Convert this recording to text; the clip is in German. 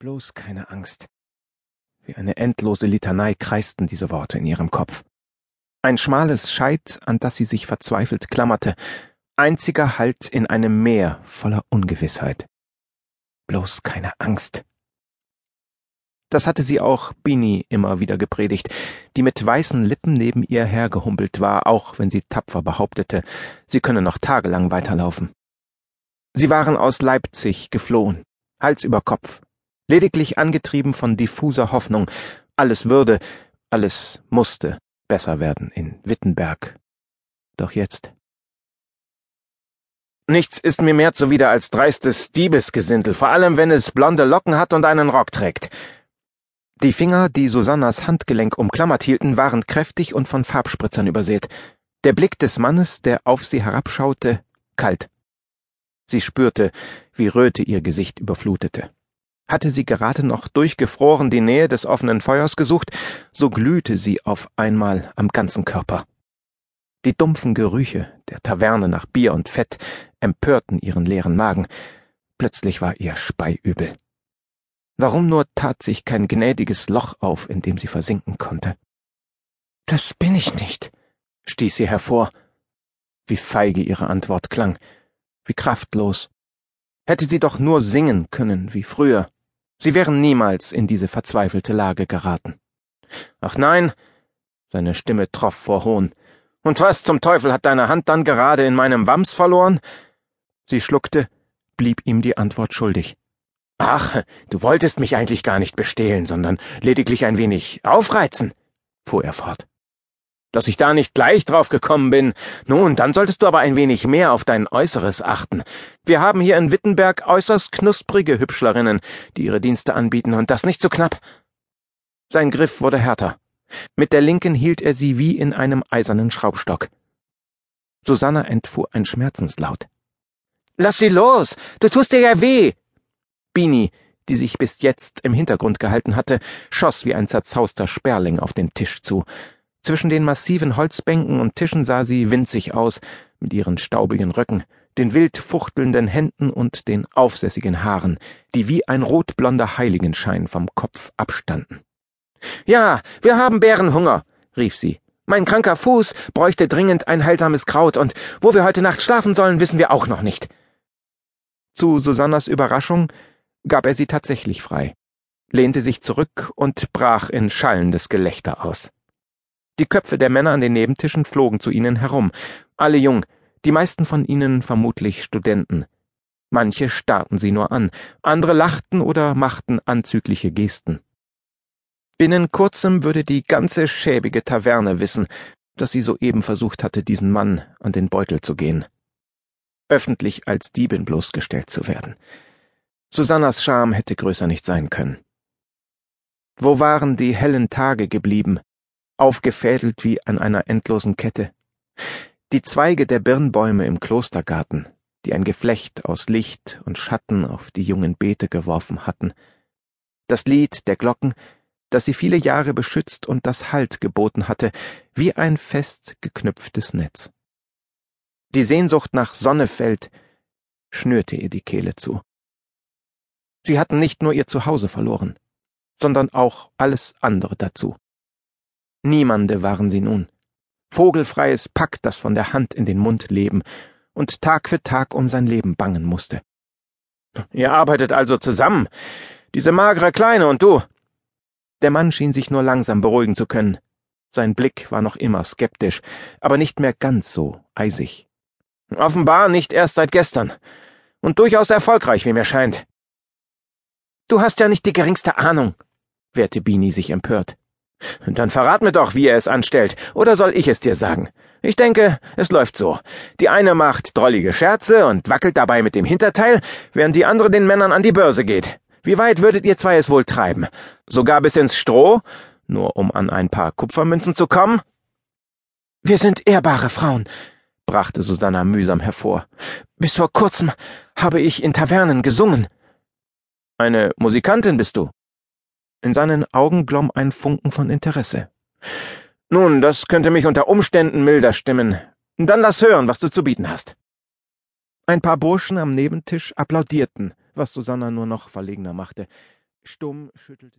Bloß keine Angst. Wie eine endlose Litanei kreisten diese Worte in ihrem Kopf. Ein schmales Scheit, an das sie sich verzweifelt klammerte, einziger Halt in einem Meer voller Ungewissheit. Bloß keine Angst. Das hatte sie auch Bini immer wieder gepredigt, die mit weißen Lippen neben ihr hergehumpelt war, auch wenn sie tapfer behauptete, sie könne noch tagelang weiterlaufen. Sie waren aus Leipzig geflohen, Hals über Kopf, lediglich angetrieben von diffuser Hoffnung, alles würde, alles musste besser werden in Wittenberg. Doch jetzt. Nichts ist mir mehr zuwider als dreistes Diebesgesindel, vor allem wenn es blonde Locken hat und einen Rock trägt. Die Finger, die Susannas Handgelenk umklammert hielten, waren kräftig und von Farbspritzern übersät. Der Blick des Mannes, der auf sie herabschaute, kalt. Sie spürte, wie Röte ihr Gesicht überflutete. Hatte sie gerade noch durchgefroren die Nähe des offenen Feuers gesucht, so glühte sie auf einmal am ganzen Körper. Die dumpfen Gerüche der Taverne nach Bier und Fett empörten ihren leeren Magen. Plötzlich war ihr Speiübel. Warum nur tat sich kein gnädiges Loch auf, in dem sie versinken konnte? Das bin ich nicht, stieß sie hervor. Wie feige ihre Antwort klang, wie kraftlos. Hätte sie doch nur singen können wie früher. Sie wären niemals in diese verzweifelte Lage geraten. Ach nein, seine Stimme troff vor Hohn. Und was zum Teufel hat deine Hand dann gerade in meinem Wams verloren? Sie schluckte, blieb ihm die Antwort schuldig. Ach, du wolltest mich eigentlich gar nicht bestehlen, sondern lediglich ein wenig aufreizen, fuhr er fort. Dass ich da nicht gleich drauf gekommen bin. Nun, dann solltest du aber ein wenig mehr auf dein Äußeres achten. Wir haben hier in Wittenberg äußerst knusprige Hübschlerinnen, die ihre Dienste anbieten, und das nicht so knapp. Sein Griff wurde härter. Mit der linken hielt er sie wie in einem eisernen Schraubstock. Susanna entfuhr ein Schmerzenslaut. Lass sie los! Du tust dir ja weh! Bini, die sich bis jetzt im Hintergrund gehalten hatte, schoss wie ein zerzauster Sperling auf den Tisch zu. Zwischen den massiven Holzbänken und Tischen sah sie winzig aus, mit ihren staubigen Röcken, den wild fuchtelnden Händen und den aufsässigen Haaren, die wie ein rotblonder Heiligenschein vom Kopf abstanden. Ja, wir haben Bärenhunger, rief sie. Mein kranker Fuß bräuchte dringend ein heilsames Kraut, und wo wir heute Nacht schlafen sollen, wissen wir auch noch nicht. Zu Susannas Überraschung gab er sie tatsächlich frei, lehnte sich zurück und brach in schallendes Gelächter aus. Die Köpfe der Männer an den Nebentischen flogen zu ihnen herum, alle jung, die meisten von ihnen vermutlich Studenten. Manche starrten sie nur an, andere lachten oder machten anzügliche Gesten. Binnen kurzem würde die ganze schäbige Taverne wissen, dass sie soeben versucht hatte, diesen Mann an den Beutel zu gehen. Öffentlich als Diebin bloßgestellt zu werden. Susannas Scham hätte größer nicht sein können. Wo waren die hellen Tage geblieben, aufgefädelt wie an einer endlosen Kette. Die Zweige der Birnbäume im Klostergarten, die ein Geflecht aus Licht und Schatten auf die jungen Beete geworfen hatten. Das Lied der Glocken, das sie viele Jahre beschützt und das Halt geboten hatte, wie ein fest geknüpftes Netz. Die Sehnsucht nach Sonnefeld schnürte ihr die Kehle zu. Sie hatten nicht nur ihr Zuhause verloren, sondern auch alles andere dazu. Niemande waren sie nun. Vogelfreies Pack, das von der Hand in den Mund leben und Tag für Tag um sein Leben bangen musste. Ihr arbeitet also zusammen, diese magere Kleine und du. Der Mann schien sich nur langsam beruhigen zu können. Sein Blick war noch immer skeptisch, aber nicht mehr ganz so eisig. Offenbar nicht erst seit gestern. Und durchaus erfolgreich, wie mir scheint. Du hast ja nicht die geringste Ahnung, wehrte Bini sich empört. Dann verrat mir doch, wie er es anstellt, oder soll ich es dir sagen? Ich denke, es läuft so. Die eine macht drollige Scherze und wackelt dabei mit dem Hinterteil, während die andere den Männern an die Börse geht. Wie weit würdet ihr zwei es wohl treiben? Sogar bis ins Stroh? Nur um an ein paar Kupfermünzen zu kommen? Wir sind ehrbare Frauen, brachte Susanna mühsam hervor. Bis vor kurzem habe ich in Tavernen gesungen. Eine Musikantin bist du? In seinen Augen glomm ein Funken von Interesse. Nun, das könnte mich unter Umständen milder stimmen. Dann lass hören, was du zu bieten hast. Ein paar Burschen am Nebentisch applaudierten, was Susanna nur noch verlegener machte. Stumm schüttelte